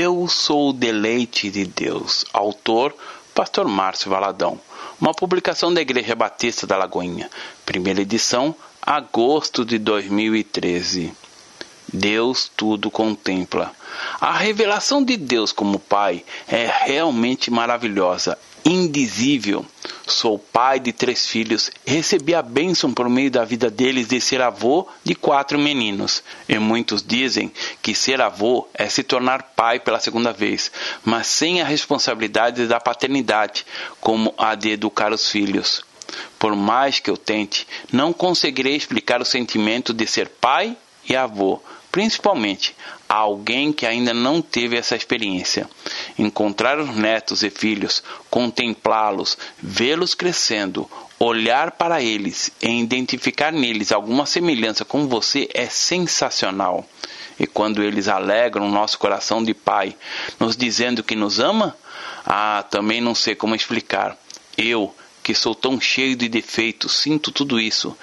Eu sou o deleite de Deus. Autor, Pastor Márcio Valadão. Uma publicação da Igreja Batista da Lagoinha. Primeira edição, agosto de 2013. Deus tudo contempla. A revelação de Deus como Pai é realmente maravilhosa indizível. Sou pai de três filhos recebi a bênção por meio da vida deles de ser avô de quatro meninos. E muitos dizem que ser avô é se tornar pai pela segunda vez, mas sem a responsabilidade da paternidade, como a de educar os filhos. Por mais que eu tente, não conseguirei explicar o sentimento de ser pai e avô, principalmente a alguém que ainda não teve essa experiência. Encontrar os netos e filhos, contemplá-los, vê-los crescendo, olhar para eles e identificar neles alguma semelhança com você é sensacional. E quando eles alegram nosso coração de pai, nos dizendo que nos ama, ah, também não sei como explicar. Eu, que sou tão cheio de defeitos, sinto tudo isso.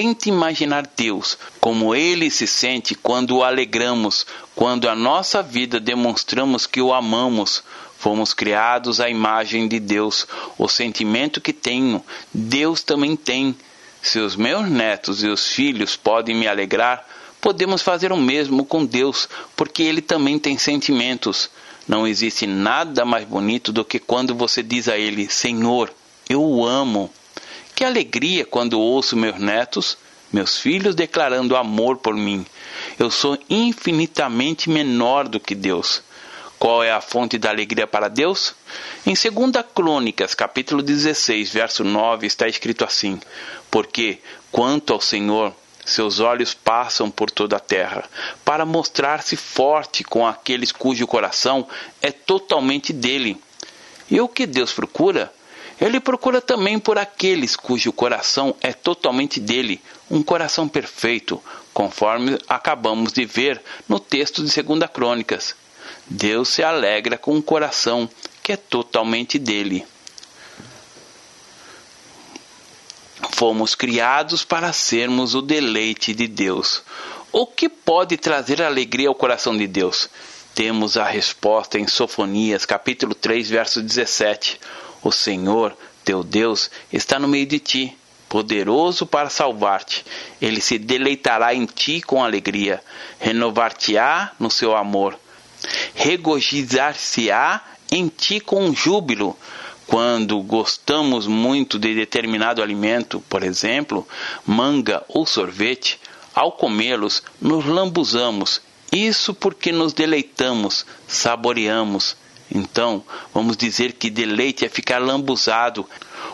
Tente imaginar Deus como ele se sente quando o alegramos, quando a nossa vida demonstramos que o amamos. Fomos criados à imagem de Deus. O sentimento que tenho, Deus também tem. Se os meus netos e os filhos podem me alegrar, podemos fazer o mesmo com Deus, porque Ele também tem sentimentos. Não existe nada mais bonito do que quando você diz a Ele: Senhor, eu o amo. Que alegria quando ouço meus netos, meus filhos declarando amor por mim. Eu sou infinitamente menor do que Deus. Qual é a fonte da alegria para Deus? Em 2 Crônicas, capítulo 16, verso 9, está escrito assim: Porque, quanto ao Senhor, seus olhos passam por toda a terra, para mostrar-se forte com aqueles cujo coração é totalmente dele. E o que Deus procura? Ele procura também por aqueles cujo coração é totalmente dele, um coração perfeito, conforme acabamos de ver no texto de 2 Crônicas. Deus se alegra com um coração que é totalmente dele. Fomos criados para sermos o deleite de Deus. O que pode trazer alegria ao coração de Deus? Temos a resposta em Sofonias, capítulo 3, verso 17 o Senhor, teu Deus, está no meio de ti, poderoso para salvar-te. Ele se deleitará em ti com alegria, renovar-te-á no seu amor, regozijar-se-á em ti com júbilo. Quando gostamos muito de determinado alimento, por exemplo, manga ou sorvete, ao comê-los, nos lambuzamos. Isso porque nos deleitamos, saboreamos, então, vamos dizer que deleite é ficar lambuzado.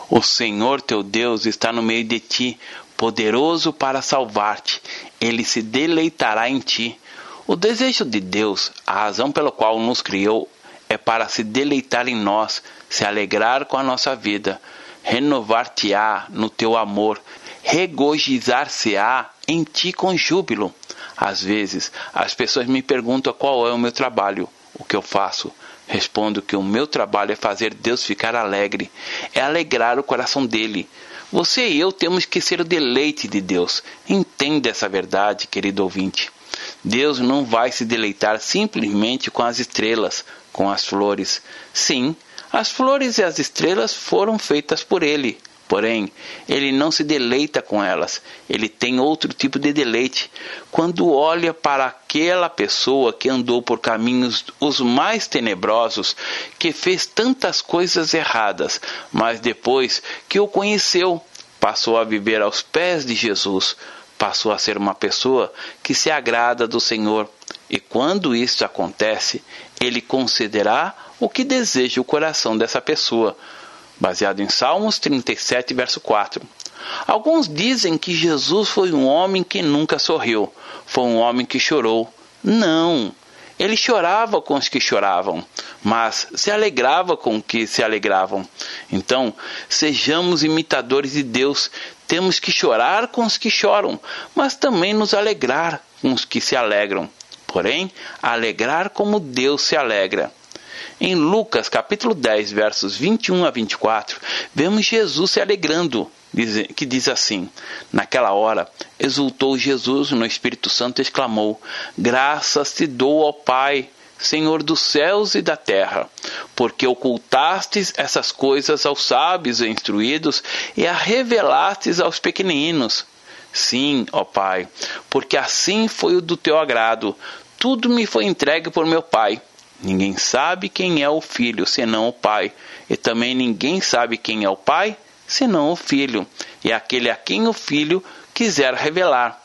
O Senhor teu Deus está no meio de ti, poderoso para salvar-te. Ele se deleitará em ti. O desejo de Deus, a razão pela qual nos criou, é para se deleitar em nós, se alegrar com a nossa vida, renovar-te-á no teu amor, regozijar-se-á em ti com júbilo. Às vezes, as pessoas me perguntam qual é o meu trabalho, o que eu faço. Respondo que o meu trabalho é fazer Deus ficar alegre, é alegrar o coração dele. Você e eu temos que ser o deleite de Deus. Entenda essa verdade, querido ouvinte. Deus não vai se deleitar simplesmente com as estrelas, com as flores. Sim, as flores e as estrelas foram feitas por Ele. Porém, ele não se deleita com elas, ele tem outro tipo de deleite. Quando olha para aquela pessoa que andou por caminhos os mais tenebrosos, que fez tantas coisas erradas, mas depois que o conheceu, passou a viver aos pés de Jesus, passou a ser uma pessoa que se agrada do Senhor. E quando isso acontece, ele concederá o que deseja o coração dessa pessoa baseado em Salmos 37, verso 4. Alguns dizem que Jesus foi um homem que nunca sorriu, foi um homem que chorou. Não, ele chorava com os que choravam, mas se alegrava com os que se alegravam. Então, sejamos imitadores de Deus. Temos que chorar com os que choram, mas também nos alegrar com os que se alegram. Porém, alegrar como Deus se alegra. Em Lucas capítulo 10, versos 21 a 24, vemos Jesus se alegrando, que diz assim: Naquela hora, exultou Jesus no Espírito Santo e exclamou: Graças te dou, ó Pai, Senhor dos céus e da terra, porque ocultastes essas coisas aos sábios e instruídos e a revelastes aos pequeninos. Sim, ó Pai, porque assim foi o do teu agrado. Tudo me foi entregue por meu Pai. Ninguém sabe quem é o Filho, senão o Pai, e também ninguém sabe quem é o Pai, senão o Filho, e aquele a quem o Filho quiser revelar.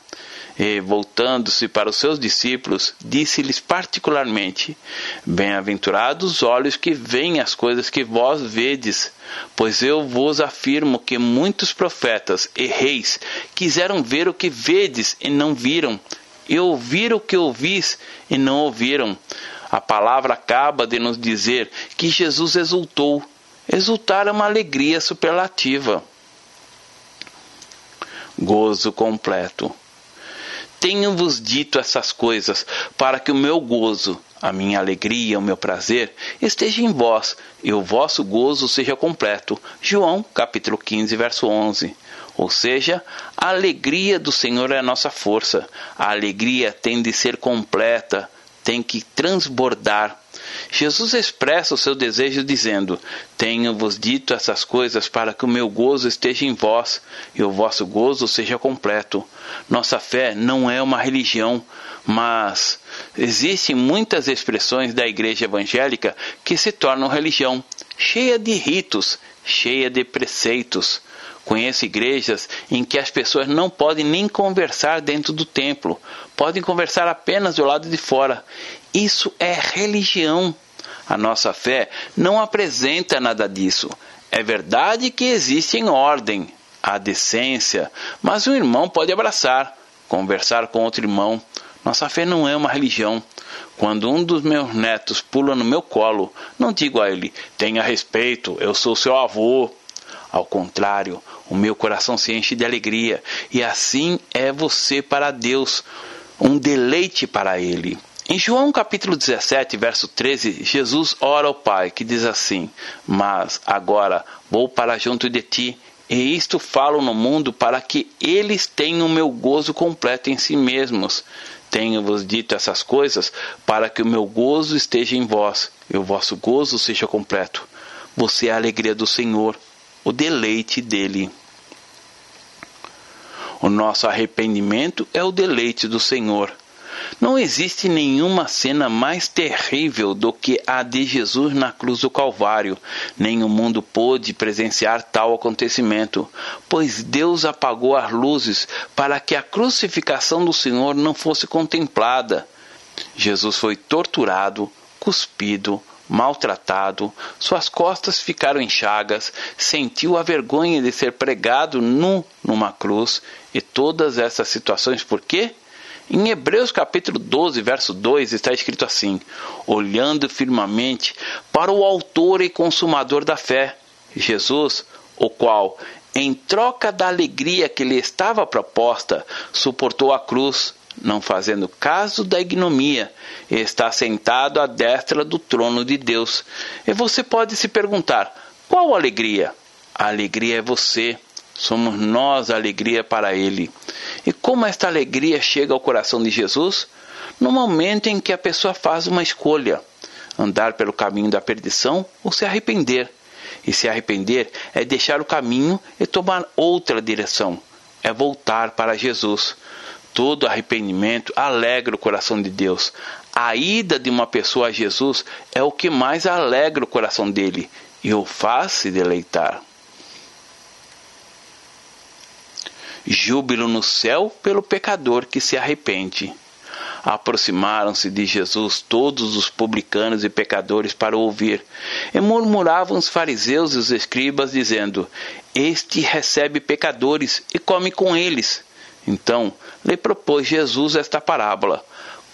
E, voltando-se para os seus discípulos, disse-lhes particularmente: Bem-aventurados os olhos que veem as coisas que vós vedes, pois eu vos afirmo que muitos profetas e reis quiseram ver o que vedes e não viram, e ouvir o que ouvis e não ouviram. A palavra acaba de nos dizer que Jesus exultou. Exultar é uma alegria superlativa. Gozo completo. Tenho-vos dito essas coisas para que o meu gozo, a minha alegria, o meu prazer esteja em vós e o vosso gozo seja completo. João, capítulo 15, verso 11. Ou seja, a alegria do Senhor é a nossa força. A alegria tem de ser completa, tem que transbordar. Jesus expressa o seu desejo dizendo: Tenho-vos dito essas coisas para que o meu gozo esteja em vós e o vosso gozo seja completo. Nossa fé não é uma religião, mas existem muitas expressões da igreja evangélica que se tornam religião, cheia de ritos, cheia de preceitos. Conheço igrejas em que as pessoas não podem nem conversar dentro do templo, podem conversar apenas do lado de fora. Isso é religião. A nossa fé não apresenta nada disso. É verdade que existe em ordem, a decência, mas um irmão pode abraçar, conversar com outro irmão. Nossa fé não é uma religião. Quando um dos meus netos pula no meu colo, não digo a ele: tenha respeito, eu sou seu avô. Ao contrário, o meu coração se enche de alegria, e assim é você para Deus, um deleite para Ele. Em João capítulo 17, verso 13, Jesus ora ao Pai, que diz assim: Mas agora vou para junto de ti, e isto falo no mundo para que eles tenham meu gozo completo em si mesmos. Tenho-vos dito essas coisas para que o meu gozo esteja em vós e o vosso gozo seja completo. Você é a alegria do Senhor, o deleite dele. O nosso arrependimento é o deleite do Senhor. Não existe nenhuma cena mais terrível do que a de Jesus na cruz do Calvário. Nem o mundo pôde presenciar tal acontecimento, pois Deus apagou as luzes para que a crucificação do Senhor não fosse contemplada. Jesus foi torturado, cuspido, maltratado, suas costas ficaram em chagas, sentiu a vergonha de ser pregado nu numa cruz e todas essas situações por quê? Em Hebreus capítulo 12, verso 2 está escrito assim: olhando firmemente para o autor e consumador da fé, Jesus, o qual, em troca da alegria que lhe estava proposta, suportou a cruz, não fazendo caso da ignomia, e está sentado à destra do trono de Deus. E você pode se perguntar: qual alegria? A alegria é você. Somos nós a alegria para Ele. E como esta alegria chega ao coração de Jesus? No momento em que a pessoa faz uma escolha: andar pelo caminho da perdição ou se arrepender. E se arrepender é deixar o caminho e tomar outra direção, é voltar para Jesus. Todo arrependimento alegra o coração de Deus. A ida de uma pessoa a Jesus é o que mais alegra o coração dele e o faz se deleitar. Júbilo no céu pelo pecador que se arrepende. Aproximaram-se de Jesus todos os publicanos e pecadores para ouvir, e murmuravam os fariseus e os escribas, dizendo: Este recebe pecadores e come com eles. Então lhe propôs Jesus esta parábola: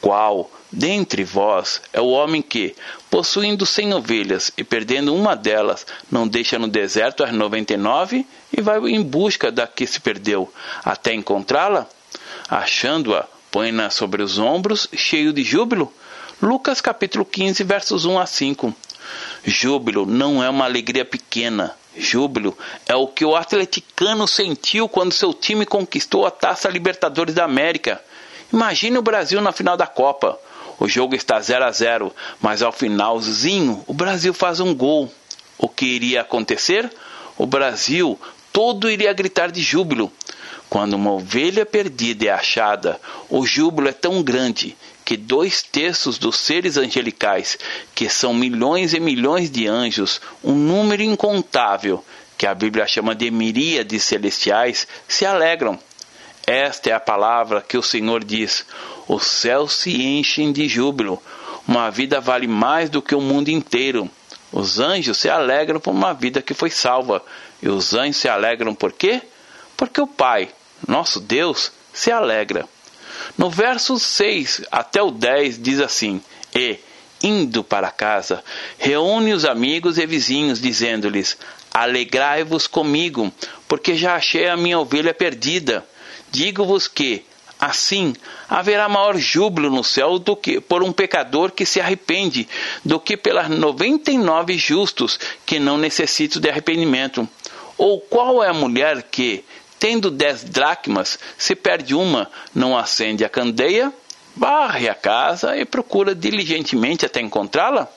Qual dentre vós é o homem que, possuindo cem ovelhas e perdendo uma delas, não deixa no deserto as noventa e nove e vai em busca da que se perdeu, até encontrá-la? Achando-a, põe-na sobre os ombros, cheio de júbilo? Lucas capítulo 15, versos 1 a 5. Júbilo não é uma alegria pequena, Júbilo é o que o atleticano sentiu quando seu time conquistou a Taça Libertadores da América. Imagine o Brasil na final da Copa. O jogo está 0 a 0, mas ao finalzinho o Brasil faz um gol. O que iria acontecer? O Brasil todo iria gritar de júbilo. Quando uma ovelha perdida é achada, o júbilo é tão grande que dois terços dos seres angelicais, que são milhões e milhões de anjos, um número incontável, que a Bíblia chama de miríades celestiais, se alegram. Esta é a palavra que o Senhor diz: os céus se enchem de júbilo. Uma vida vale mais do que o mundo inteiro. Os anjos se alegram por uma vida que foi salva. E os anjos se alegram por quê? Porque o Pai, nosso Deus, se alegra. No verso 6 até o 10 diz assim: E, indo para casa, reúne os amigos e vizinhos, dizendo-lhes: Alegrai-vos comigo, porque já achei a minha ovelha perdida. Digo-vos que, assim, haverá maior júbilo no céu do que por um pecador que se arrepende, do que pelas noventa e nove justos que não necessitam de arrependimento. Ou qual é a mulher que, tendo dez dracmas, se perde uma, não acende a candeia, varre a casa e procura diligentemente até encontrá-la?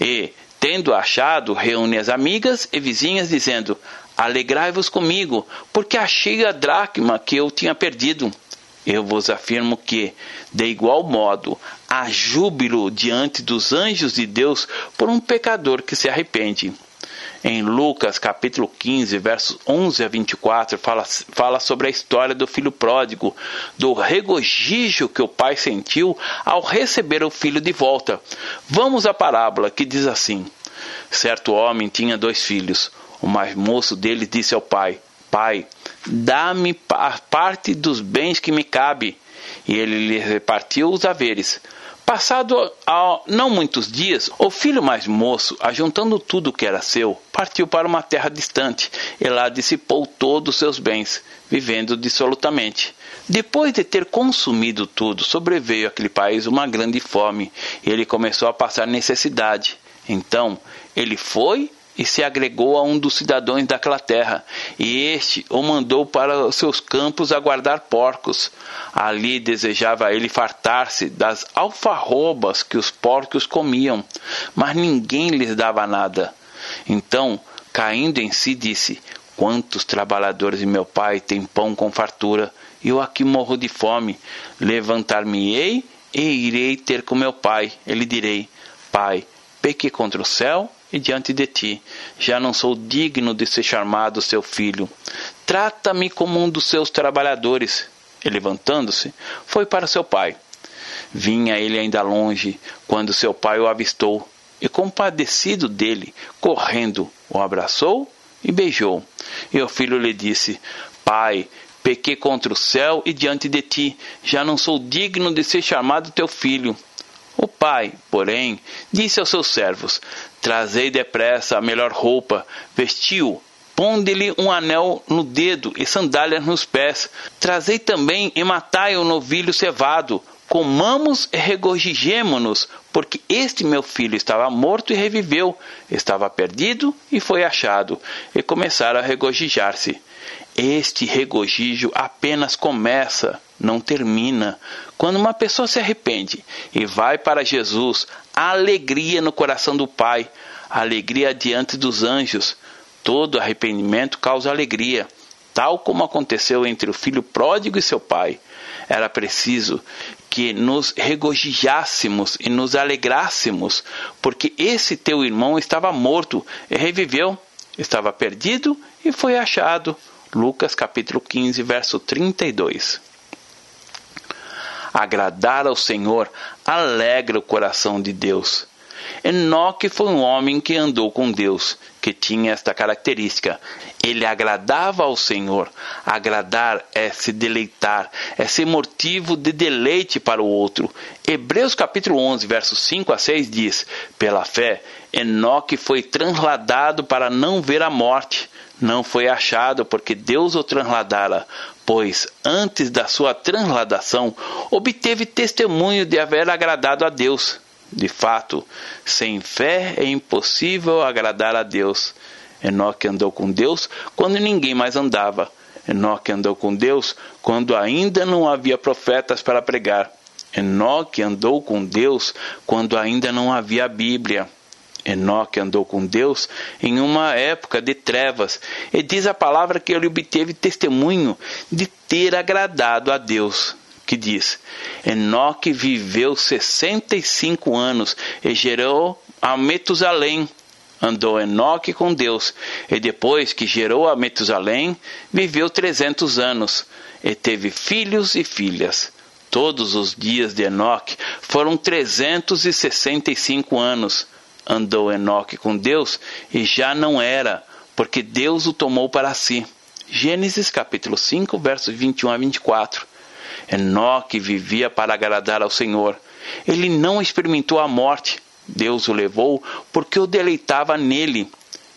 E, tendo achado, reúne as amigas e vizinhas, dizendo: Alegrai-vos comigo, porque achei a dracma que eu tinha perdido. Eu vos afirmo que, de igual modo, há júbilo diante dos anjos de Deus por um pecador que se arrepende em Lucas capítulo 15, versos 11 a 24, fala, fala sobre a história do filho pródigo, do regozijo que o pai sentiu ao receber o filho de volta. Vamos à parábola que diz assim: Certo homem tinha dois filhos. O mais moço deles disse ao pai: Pai, dá-me parte dos bens que me cabe. E ele lhe repartiu os haveres. Passado não muitos dias, o filho mais moço, ajuntando tudo o que era seu, partiu para uma terra distante e lá dissipou todos os seus bens, vivendo dissolutamente. Depois de ter consumido tudo, sobreveio àquele país uma grande fome e ele começou a passar necessidade. Então ele foi e se agregou a um dos cidadãos daquela terra, e este o mandou para os seus campos a guardar porcos. Ali desejava ele fartar-se das alfarrobas que os porcos comiam, mas ninguém lhes dava nada. Então, caindo em si, disse: Quantos trabalhadores de meu pai têm pão com fartura, e eu aqui morro de fome. Levantar-me-ei e irei ter com meu pai. Ele direi: Pai, pequei contra o céu e diante de ti. Já não sou digno de ser chamado seu filho. Trata-me como um dos seus trabalhadores. E levantando-se, foi para seu pai. Vinha ele ainda longe, quando seu pai o avistou, e compadecido dele, correndo, o abraçou e beijou. E o filho lhe disse: Pai, pequei contra o céu e diante de ti, já não sou digno de ser chamado teu filho. Pai, porém, disse aos seus servos: Trazei depressa a melhor roupa, vestiu, ponde-lhe um anel no dedo e sandálias nos pés. Trazei também e matai o novilho cevado. Comamos e regozijemo-nos, porque este meu filho estava morto e reviveu, estava perdido e foi achado. E começaram a regozijar-se. Este regozijo apenas começa, não termina. Quando uma pessoa se arrepende e vai para Jesus, há alegria no coração do Pai, alegria diante dos anjos. Todo arrependimento causa alegria, tal como aconteceu entre o filho pródigo e seu pai. Era preciso que nos regozijássemos e nos alegrássemos, porque esse teu irmão estava morto e reviveu, estava perdido e foi achado. Lucas capítulo 15, verso 32. Agradar ao Senhor alegra o coração de Deus. Enoque foi um homem que andou com Deus, que tinha esta característica. Ele agradava ao Senhor. Agradar é se deleitar, é ser motivo de deleite para o outro. Hebreus capítulo 11, versos 5 a 6 diz: Pela fé, Enoque foi transladado para não ver a morte não foi achado porque Deus o transladara, pois antes da sua transladação obteve testemunho de haver agradado a Deus. De fato, sem fé é impossível agradar a Deus. Enoque andou com Deus quando ninguém mais andava. Enoque andou com Deus quando ainda não havia profetas para pregar. Enoque andou com Deus quando ainda não havia Bíblia. Enoque andou com Deus em uma época de trevas, e diz a palavra que ele obteve testemunho de ter agradado a Deus, que diz: Enoque viveu 65 anos e gerou a Metusalém. Andou Enoque com Deus, e depois que gerou a Metusalém, viveu 300 anos, e teve filhos e filhas. Todos os dias de Enoque foram 365 anos. Andou Enoque com Deus e já não era, porque Deus o tomou para si. Gênesis capítulo 5, versos 21 a 24. Enoque vivia para agradar ao Senhor. Ele não experimentou a morte. Deus o levou porque o deleitava nele.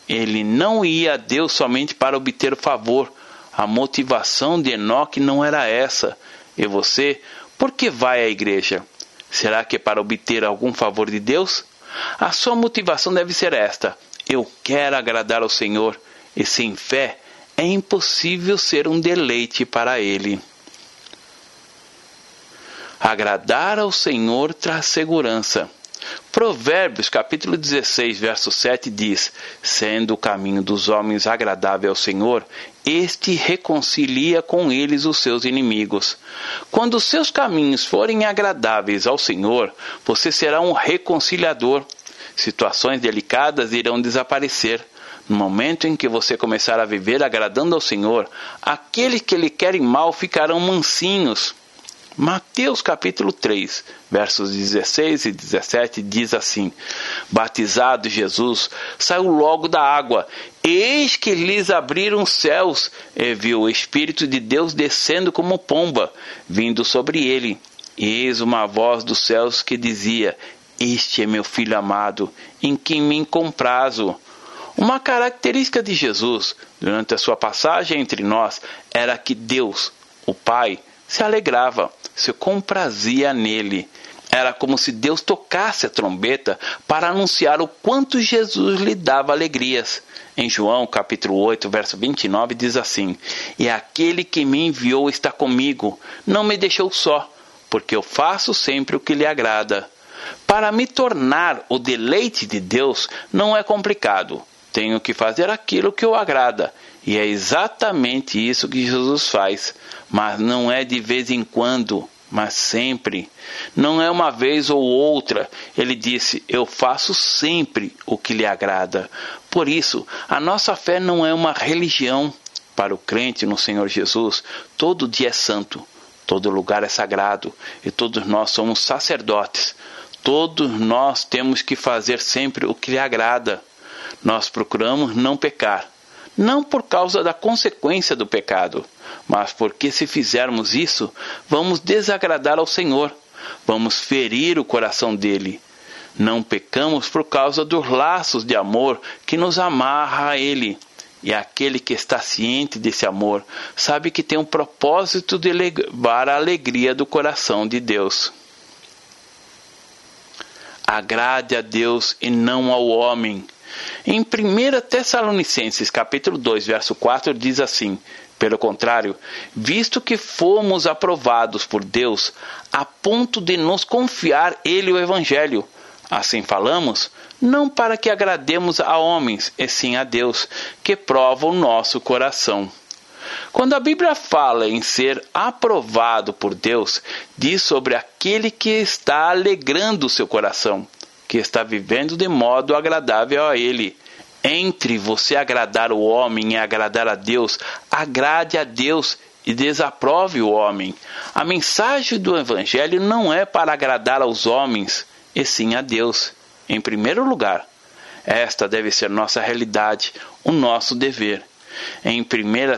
Ele não ia a Deus somente para obter favor. A motivação de Enoque não era essa. E você por que vai à igreja? Será que é para obter algum favor de Deus? A sua motivação deve ser esta: eu quero agradar ao Senhor, e sem fé é impossível ser um deleite para Ele. Agradar ao Senhor traz segurança. Provérbios capítulo 16, verso 7 diz: Sendo o caminho dos homens agradável ao Senhor, este reconcilia com eles os seus inimigos. Quando os seus caminhos forem agradáveis ao Senhor, você será um reconciliador. Situações delicadas irão desaparecer. No momento em que você começar a viver agradando ao Senhor, aqueles que lhe querem mal ficarão mansinhos. Mateus capítulo 3, versos 16 e 17 diz assim: Batizado Jesus saiu logo da água, eis que lhes abriram os céus, e viu o Espírito de Deus descendo como pomba, vindo sobre ele. Eis uma voz dos céus que dizia: Este é meu filho amado, em quem me comprazo. Uma característica de Jesus durante a sua passagem entre nós era que Deus, o Pai, se alegrava se comprazia nele. Era como se Deus tocasse a trombeta para anunciar o quanto Jesus lhe dava alegrias. Em João capítulo 8, verso 29 diz assim: E aquele que me enviou está comigo, não me deixou só, porque eu faço sempre o que lhe agrada. Para me tornar o deleite de Deus não é complicado. Tenho que fazer aquilo que o agrada. E é exatamente isso que Jesus faz. Mas não é de vez em quando, mas sempre. Não é uma vez ou outra. Ele disse: Eu faço sempre o que lhe agrada. Por isso, a nossa fé não é uma religião. Para o crente no Senhor Jesus, todo dia é santo, todo lugar é sagrado e todos nós somos sacerdotes. Todos nós temos que fazer sempre o que lhe agrada. Nós procuramos não pecar, não por causa da consequência do pecado, mas porque se fizermos isso, vamos desagradar ao Senhor, vamos ferir o coração dele. Não pecamos por causa dos laços de amor que nos amarra a ele. E aquele que está ciente desse amor sabe que tem um propósito de levar a alegria do coração de Deus. Agrade a Deus e não ao homem em 1 Tessalonicenses capítulo 2, verso 4 diz assim: pelo contrário, visto que fomos aprovados por Deus a ponto de nos confiar ele o evangelho, assim falamos, não para que agrademos a homens, e sim a Deus, que prova o nosso coração. Quando a Bíblia fala em ser aprovado por Deus, diz sobre aquele que está alegrando o seu coração que está vivendo de modo agradável a Ele. Entre você agradar o homem e agradar a Deus, agrade a Deus e desaprove o homem. A mensagem do Evangelho não é para agradar aos homens, e sim a Deus, em primeiro lugar. Esta deve ser nossa realidade, o nosso dever. Em 1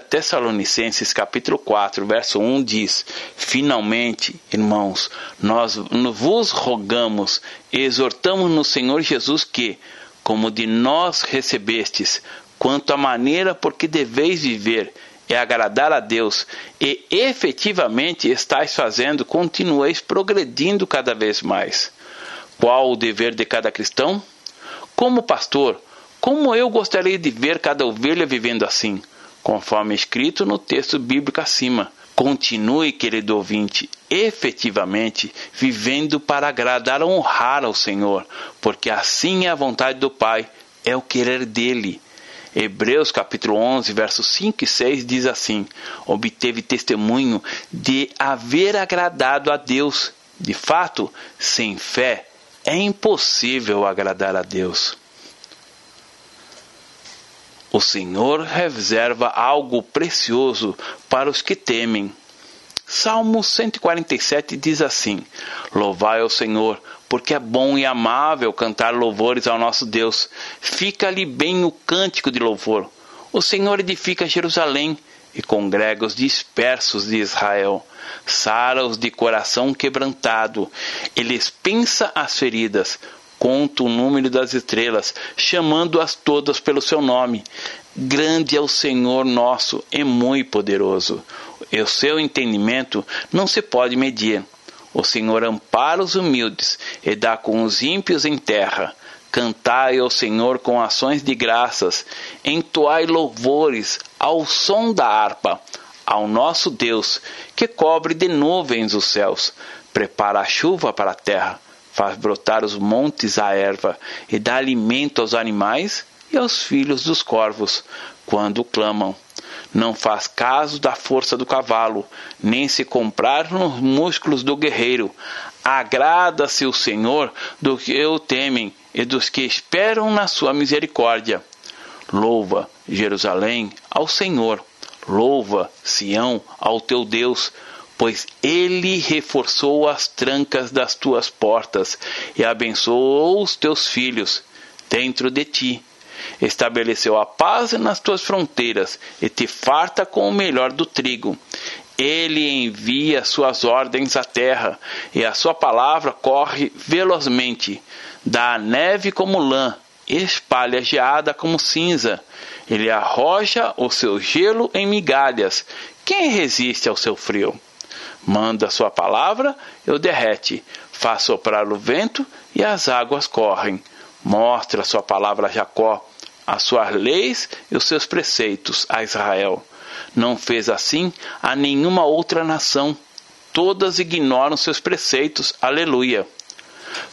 Tessalonicenses capítulo 4, verso 1 diz: Finalmente, irmãos, nós vos rogamos exortamos no Senhor Jesus que, como de nós recebestes, quanto à maneira por que deveis viver, é agradar a Deus e efetivamente estáis fazendo, continueis progredindo cada vez mais. Qual o dever de cada cristão? Como pastor, como eu gostaria de ver cada ovelha vivendo assim, conforme escrito no texto bíblico acima. Continue, querido ouvinte, efetivamente vivendo para agradar honrar ao Senhor, porque assim é a vontade do Pai, é o querer dele. Hebreus capítulo 11, versos 5 e 6 diz assim: Obteve testemunho de haver agradado a Deus. De fato, sem fé é impossível agradar a Deus. O Senhor reserva algo precioso para os que temem. Salmo 147 diz assim: Louvai ao Senhor, porque é bom e amável cantar louvores ao nosso Deus. Fica-lhe bem o cântico de louvor. O Senhor edifica Jerusalém e congrega os dispersos de Israel. Sara-os de coração quebrantado. Eles pensa as feridas, conta o número das estrelas, chamando-as todas pelo seu nome. Grande é o Senhor nosso e muito poderoso. O seu entendimento não se pode medir. O Senhor ampara os humildes e dá com os ímpios em terra. Cantai ao Senhor com ações de graças, entoai louvores ao som da harpa, ao nosso Deus, que cobre de nuvens os céus, prepara a chuva para a terra faz brotar os montes a erva e dá alimento aos animais e aos filhos dos corvos quando clamam. Não faz caso da força do cavalo, nem se comprar nos músculos do guerreiro. Agrada-se o Senhor do que o temem e dos que esperam na sua misericórdia. Louva, Jerusalém, ao Senhor. Louva, Sião, ao teu Deus pois ele reforçou as trancas das tuas portas e abençoou os teus filhos dentro de ti. Estabeleceu a paz nas tuas fronteiras e te farta com o melhor do trigo. Ele envia suas ordens à terra e a sua palavra corre velozmente. Dá a neve como lã, espalha a geada como cinza. Ele arroja o seu gelo em migalhas. Quem resiste ao seu frio? Manda sua palavra e o derrete. Faz soprar o vento e as águas correm. Mostra sua palavra a Jacó, as suas leis e os seus preceitos a Israel. Não fez assim a nenhuma outra nação. Todas ignoram seus preceitos. Aleluia.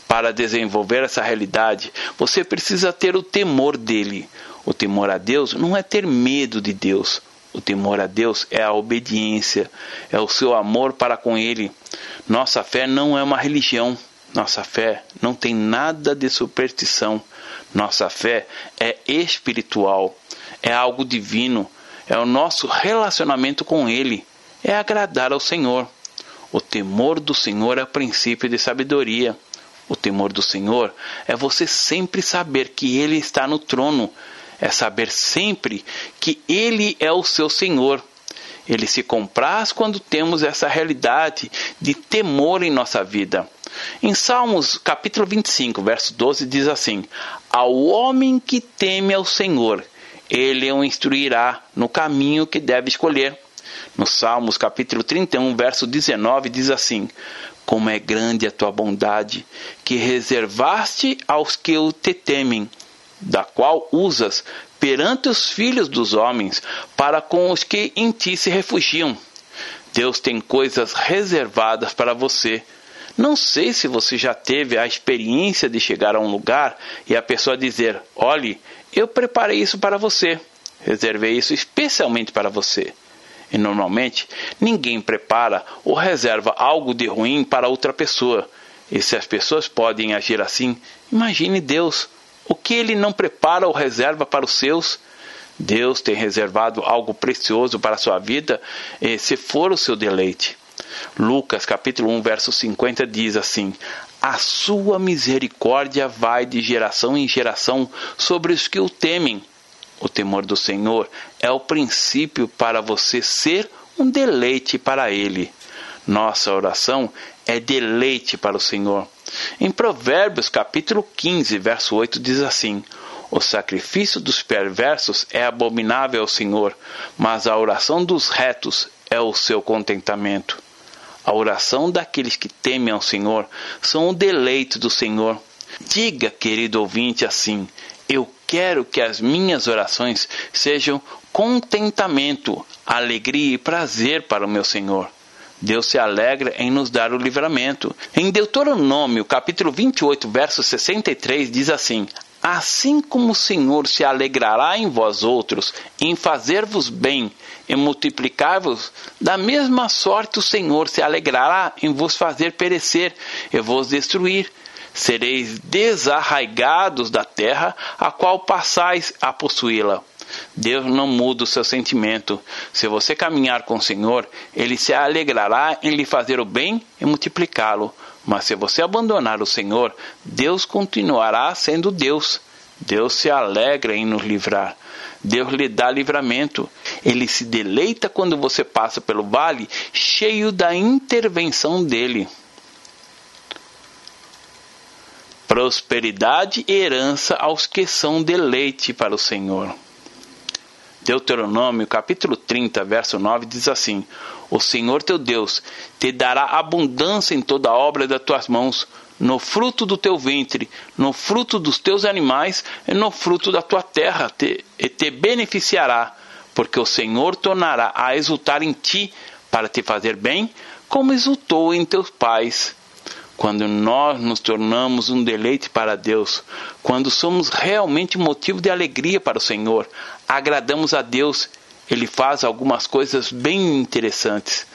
Para desenvolver essa realidade, você precisa ter o temor dele. O temor a Deus não é ter medo de Deus. O temor a Deus é a obediência, é o seu amor para com Ele. Nossa fé não é uma religião, nossa fé não tem nada de superstição. Nossa fé é espiritual, é algo divino, é o nosso relacionamento com Ele, é agradar ao Senhor. O temor do Senhor é o princípio de sabedoria. O temor do Senhor é você sempre saber que Ele está no trono é saber sempre que Ele é o seu Senhor. Ele se compraz quando temos essa realidade de temor em nossa vida. Em Salmos capítulo 25, verso 12 diz assim: Ao homem que teme ao Senhor, ele o instruirá no caminho que deve escolher. No Salmos capítulo 31, verso 19 diz assim: Como é grande a tua bondade, que reservaste aos que o te temem da qual usas perante os filhos dos homens, para com os que em ti se refugiam. Deus tem coisas reservadas para você. Não sei se você já teve a experiência de chegar a um lugar e a pessoa dizer: Olhe, eu preparei isso para você, reservei isso especialmente para você. E normalmente ninguém prepara ou reserva algo de ruim para outra pessoa. E se as pessoas podem agir assim, imagine Deus. O que ele não prepara ou reserva para os seus? Deus tem reservado algo precioso para a sua vida, eh, se for o seu deleite. Lucas capítulo 1, verso 50 diz assim: A sua misericórdia vai de geração em geração sobre os que o temem. O temor do Senhor é o princípio para você ser um deleite para Ele. Nossa oração é deleite para o Senhor. Em Provérbios capítulo 15, verso 8 diz assim: O sacrifício dos perversos é abominável ao Senhor, mas a oração dos retos é o seu contentamento. A oração daqueles que temem ao Senhor são o deleite do Senhor. Diga, querido ouvinte, assim: Eu quero que as minhas orações sejam contentamento, alegria e prazer para o meu Senhor. Deus se alegra em nos dar o livramento. Em Deuteronômio, capítulo 28, verso 63, diz assim: Assim como o Senhor se alegrará em vós outros, em fazer-vos bem e multiplicar-vos, da mesma sorte o Senhor se alegrará em vos fazer perecer e vos destruir. Sereis desarraigados da terra a qual passais a possuí-la. Deus não muda o seu sentimento. Se você caminhar com o Senhor, Ele se alegrará em lhe fazer o bem e multiplicá-lo. Mas se você abandonar o Senhor, Deus continuará sendo Deus. Deus se alegra em nos livrar. Deus lhe dá livramento. Ele se deleita quando você passa pelo vale cheio da intervenção dele. Prosperidade e herança aos que são deleite para o Senhor. Deuteronômio capítulo 30, verso 9 diz assim: O Senhor teu Deus te dará abundância em toda a obra das tuas mãos, no fruto do teu ventre, no fruto dos teus animais e no fruto da tua terra, te, e te beneficiará, porque o Senhor tornará a exultar em ti para te fazer bem, como exultou em teus pais quando nós nos tornamos um deleite para Deus, quando somos realmente motivo de alegria para o Senhor, agradamos a Deus, Ele faz algumas coisas bem interessantes.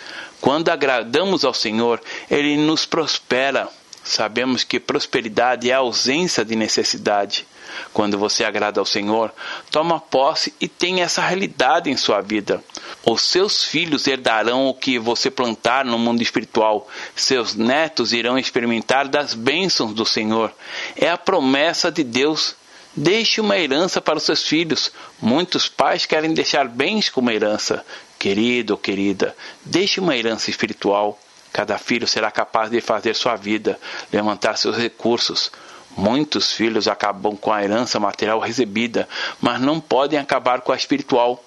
Quando agradamos ao Senhor, Ele nos prospera. Sabemos que prosperidade é a ausência de necessidade. Quando você agrada ao Senhor, toma posse e tem essa realidade em sua vida. Os seus filhos herdarão o que você plantar no mundo espiritual. Seus netos irão experimentar das bênçãos do Senhor. É a promessa de Deus. Deixe uma herança para os seus filhos. Muitos pais querem deixar bens como herança. Querido ou querida, deixe uma herança espiritual. Cada filho será capaz de fazer sua vida, levantar seus recursos. Muitos filhos acabam com a herança material recebida, mas não podem acabar com a espiritual.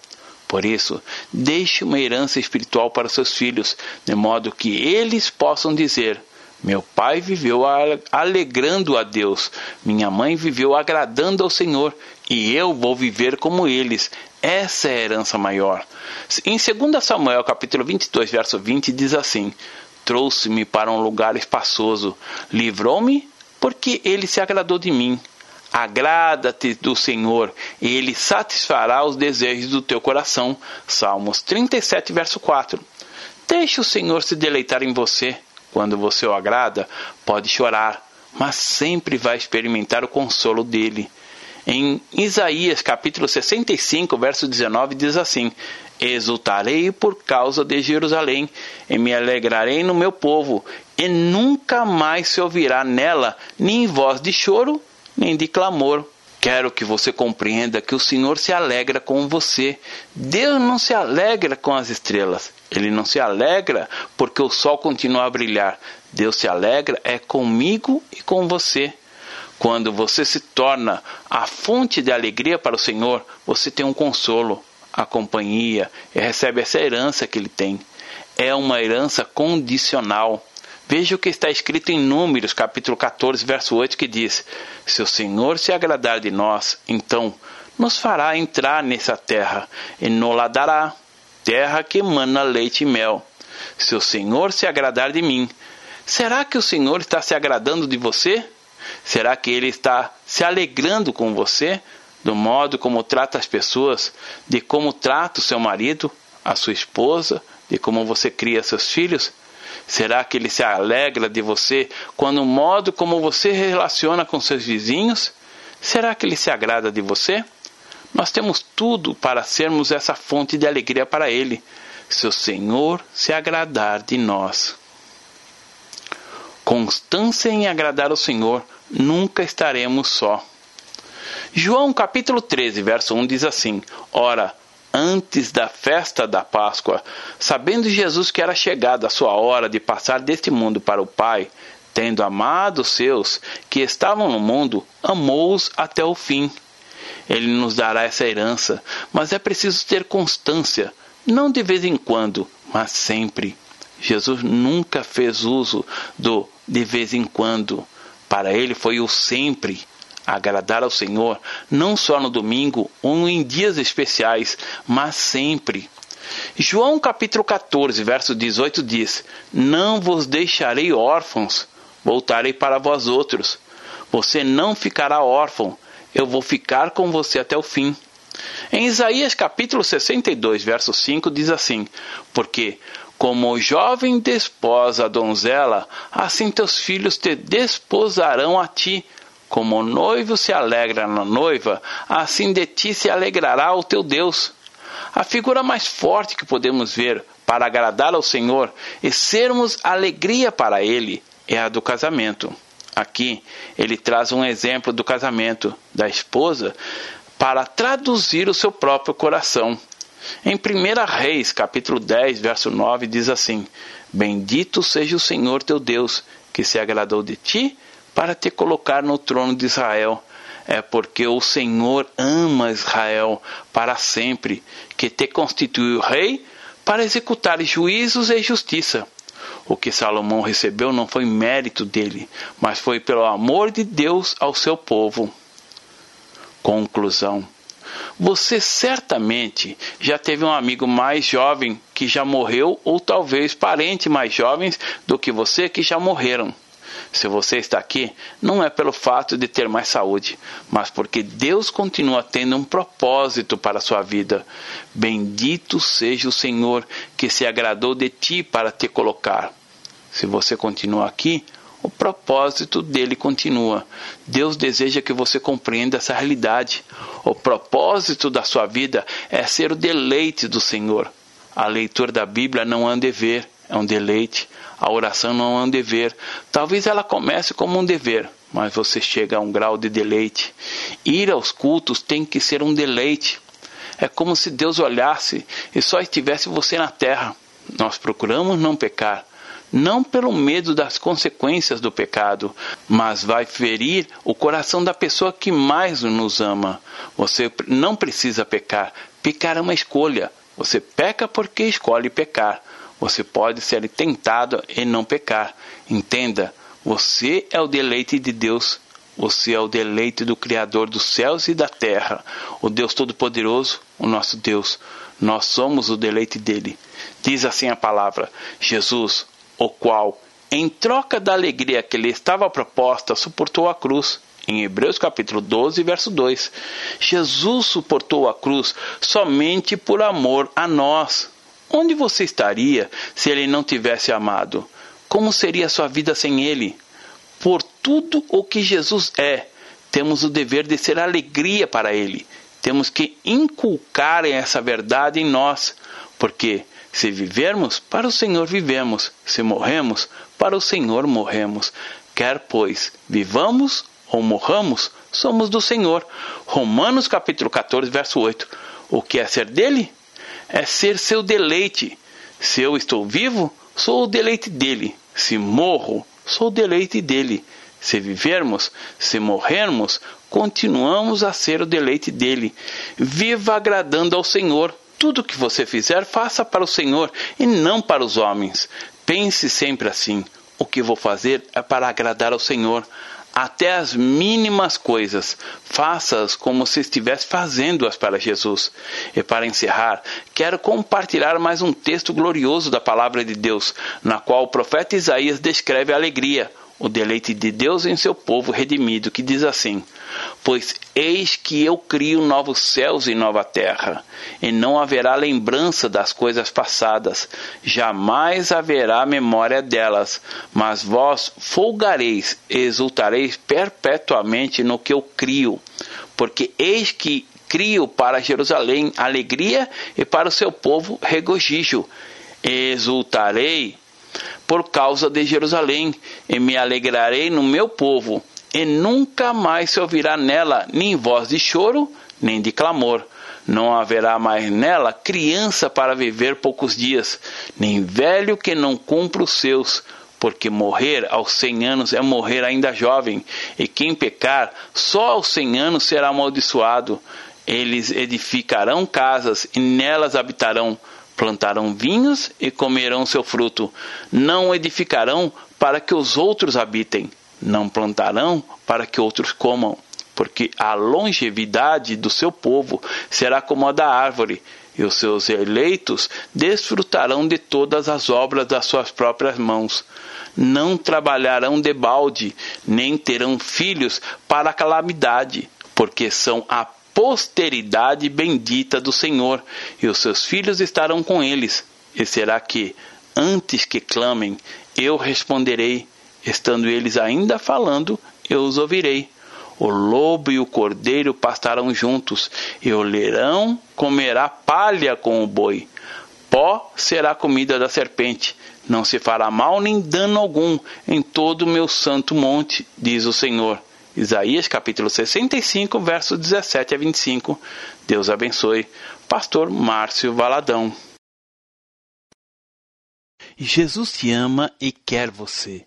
Por isso, deixe uma herança espiritual para seus filhos, de modo que eles possam dizer: Meu pai viveu alegrando a Deus, minha mãe viveu agradando ao Senhor, e eu vou viver como eles. Essa é a herança maior. Em 2 Samuel, capítulo 22, verso 20, diz assim: Trouxe-me para um lugar espaçoso, livrou-me porque ele se agradou de mim. Agrada-te do Senhor, e ele satisfará os desejos do teu coração. Salmos 37, verso 4. Deixe o Senhor se deleitar em você. Quando você o agrada, pode chorar, mas sempre vai experimentar o consolo dele. Em Isaías capítulo 65, verso 19, diz assim: Exultarei por causa de Jerusalém, e me alegrarei no meu povo, e nunca mais se ouvirá nela nem voz de choro, nem de clamor. Quero que você compreenda que o Senhor se alegra com você. Deus não se alegra com as estrelas. Ele não se alegra porque o sol continua a brilhar. Deus se alegra é comigo e com você. Quando você se torna a fonte de alegria para o Senhor, você tem um consolo, a companhia e recebe essa herança que ele tem. É uma herança condicional. Veja o que está escrito em Números, capítulo 14, verso 8, que diz: Se o Senhor se agradar de nós, então nos fará entrar nessa terra e nos la dará, terra que emana leite e mel. Se o Senhor se agradar de mim, será que o Senhor está se agradando de você? Será que ele está se alegrando com você, do modo como trata as pessoas, de como trata o seu marido, a sua esposa, de como você cria seus filhos? Será que ele se alegra de você quando o modo como você relaciona com seus vizinhos? Será que ele se agrada de você? Nós temos tudo para sermos essa fonte de alegria para ele, se o Senhor se agradar de nós. Constância em agradar ao Senhor nunca estaremos só. João capítulo 13, verso 1 diz assim: Ora, antes da festa da Páscoa, sabendo Jesus que era chegada a sua hora de passar deste mundo para o Pai, tendo amado os seus que estavam no mundo, amou-os até o fim. Ele nos dará essa herança, mas é preciso ter constância, não de vez em quando, mas sempre. Jesus nunca fez uso do de vez em quando. Para ele foi o sempre agradar ao Senhor, não só no domingo ou em dias especiais, mas sempre. João capítulo 14, verso 18 diz: Não vos deixarei órfãos, voltarei para vós outros. Você não ficará órfão, eu vou ficar com você até o fim. Em Isaías capítulo 62, verso 5 diz assim: Porque como o jovem desposa a donzela, assim teus filhos te desposarão a ti. Como o noivo se alegra na noiva, assim de ti se alegrará o teu Deus. A figura mais forte que podemos ver para agradar ao Senhor e sermos alegria para Ele é a do casamento. Aqui ele traz um exemplo do casamento da esposa para traduzir o seu próprio coração. Em 1 Reis, capítulo 10, verso 9, diz assim: Bendito seja o Senhor teu Deus, que se agradou de ti para te colocar no trono de Israel é porque o Senhor ama Israel para sempre, que te constituiu rei para executar juízos e justiça. O que Salomão recebeu não foi mérito dele, mas foi pelo amor de Deus ao seu povo. Conclusão. Você certamente já teve um amigo mais jovem que já morreu, ou talvez parentes mais jovens do que você que já morreram. Se você está aqui, não é pelo fato de ter mais saúde, mas porque Deus continua tendo um propósito para a sua vida. Bendito seja o Senhor que se agradou de ti para te colocar. Se você continua aqui, o propósito dele continua. Deus deseja que você compreenda essa realidade. O propósito da sua vida é ser o deleite do Senhor. A leitura da Bíblia não é um dever, é um deleite. A oração não é um dever. Talvez ela comece como um dever, mas você chega a um grau de deleite. Ir aos cultos tem que ser um deleite. É como se Deus olhasse e só estivesse você na terra. Nós procuramos não pecar, não pelo medo das consequências do pecado, mas vai ferir o coração da pessoa que mais nos ama. Você não precisa pecar. Pecar é uma escolha. Você peca porque escolhe pecar. Você pode ser tentado e não pecar. Entenda, você é o deleite de Deus. Você é o deleite do Criador dos céus e da terra, o Deus Todo-Poderoso, o nosso Deus. Nós somos o deleite dele. Diz assim a palavra: Jesus, o qual, em troca da alegria que lhe estava proposta, suportou a cruz. Em Hebreus capítulo 12, verso 2. Jesus suportou a cruz somente por amor a nós. Onde você estaria se ele não tivesse amado? Como seria sua vida sem ele? Por tudo o que Jesus é, temos o dever de ser alegria para ele. Temos que inculcar essa verdade em nós, porque se vivermos, para o Senhor vivemos, se morremos, para o Senhor morremos. Quer, pois, vivamos ou morramos, somos do Senhor. Romanos capítulo 14, verso 8. O que é ser dele? É ser seu deleite. Se eu estou vivo, sou o deleite dele. Se morro, sou o deleite dele. Se vivermos, se morrermos, continuamos a ser o deleite dele. Viva agradando ao Senhor. Tudo que você fizer, faça para o Senhor e não para os homens. Pense sempre assim: o que vou fazer é para agradar ao Senhor até as mínimas coisas, faça-as como se estivesse fazendo-as para Jesus. E para encerrar, quero compartilhar mais um texto glorioso da palavra de Deus, na qual o profeta Isaías descreve a alegria, o deleite de Deus em seu povo redimido, que diz assim: Pois eis que eu crio novos céus e nova terra, e não haverá lembrança das coisas passadas, jamais haverá memória delas, mas vós folgareis e exultareis perpetuamente no que eu crio, porque eis que crio para Jerusalém alegria e para o seu povo regozijo. Exultarei por causa de Jerusalém, e me alegrarei no meu povo, e nunca mais se ouvirá nela nem voz de choro, nem de clamor. Não haverá mais nela criança para viver poucos dias, nem velho que não cumpra os seus, porque morrer aos cem anos é morrer ainda jovem, e quem pecar só aos cem anos será amaldiçoado. Eles edificarão casas e nelas habitarão, plantarão vinhos e comerão seu fruto. Não edificarão para que os outros habitem, não plantarão para que outros comam, porque a longevidade do seu povo será como a da árvore, e os seus eleitos desfrutarão de todas as obras das suas próprias mãos. Não trabalharão de balde, nem terão filhos para a calamidade, porque são a posteridade bendita do Senhor, e os seus filhos estarão com eles. E será que, antes que clamem, eu responderei, estando eles ainda falando, eu os ouvirei. O lobo e o cordeiro pastarão juntos, e o leirão comerá palha com o boi. Pó será comida da serpente. Não se fará mal nem dano algum em todo o meu santo monte, diz o Senhor. Isaías capítulo 65, versos 17 a 25. Deus abençoe. Pastor Márcio Valadão. Jesus te ama e quer você.